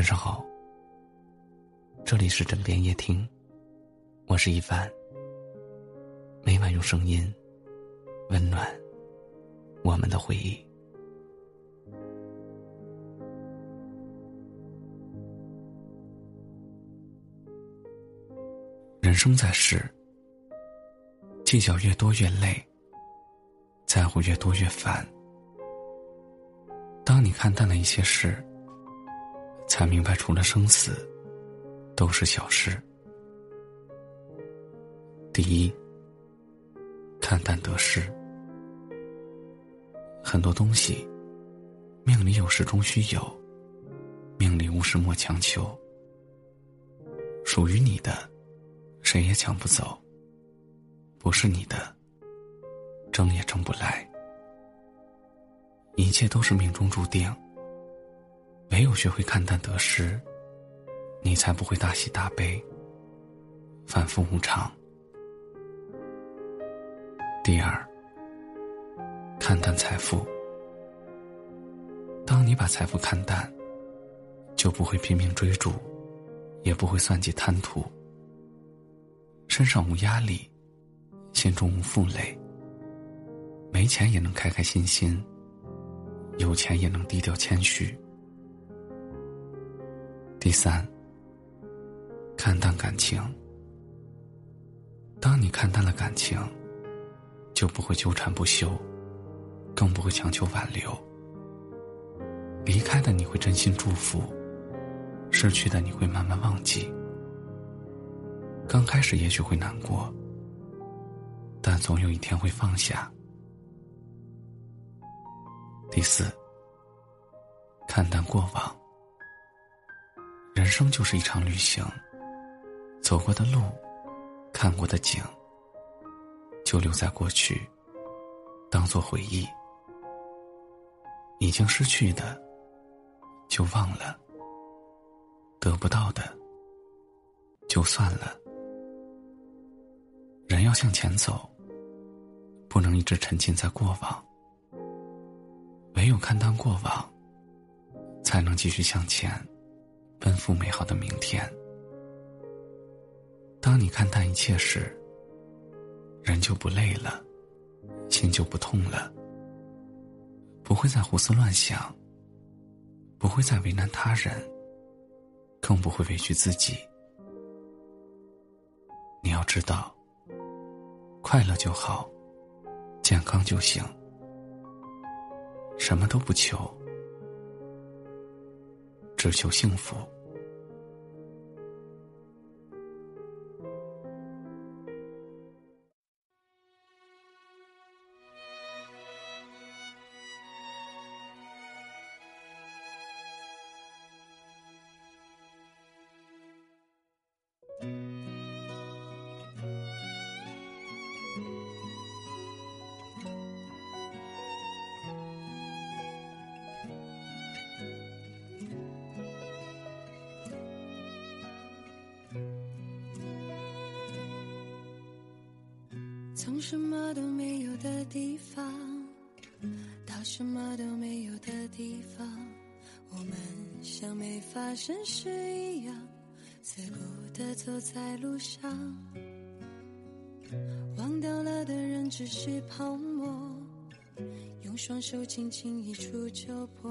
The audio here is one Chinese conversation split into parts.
晚上好，这里是枕边夜听，我是一凡。每晚用声音温暖我们的回忆。人生在世，计较越多越累，在乎越多越烦。当你看淡了一些事，才明白，除了生死，都是小事。第一，看淡得失。很多东西，命里有时终须有，命里无时莫强求。属于你的，谁也抢不走；不是你的，争也争不来。一切都是命中注定。唯有学会看淡得失，你才不会大喜大悲，反复无常。第二，看淡财富。当你把财富看淡，就不会拼命追逐，也不会算计贪图，身上无压力，心中无负累，没钱也能开开心心。有钱也能低调谦虚。第三，看淡感情。当你看淡了感情，就不会纠缠不休，更不会强求挽留。离开的你会真心祝福，失去的你会慢慢忘记。刚开始也许会难过，但总有一天会放下。第四，看淡过往。人生就是一场旅行，走过的路，看过的景，就留在过去，当做回忆。已经失去的，就忘了；得不到的，就算了。人要向前走，不能一直沉浸在过往。唯有看淡过往，才能继续向前，奔赴美好的明天。当你看淡一切时，人就不累了，心就不痛了，不会再胡思乱想，不会再为难他人，更不会委屈自己。你要知道，快乐就好，健康就行。什么都不求，只求幸福。从什么都没有的地方，到什么都没有的地方，我们像没发生事一样，自顾地走在路上。忘掉了的人只是泡沫，用双手轻轻一触就破。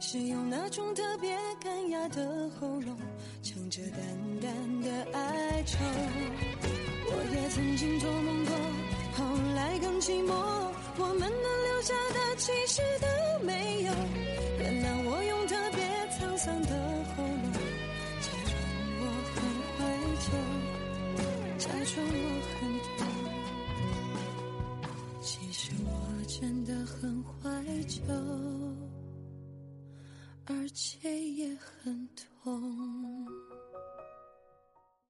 是用那种特别干哑的喉咙，唱着淡淡的哀愁。我也曾经做梦过，后来更寂寞，我们能留下的其实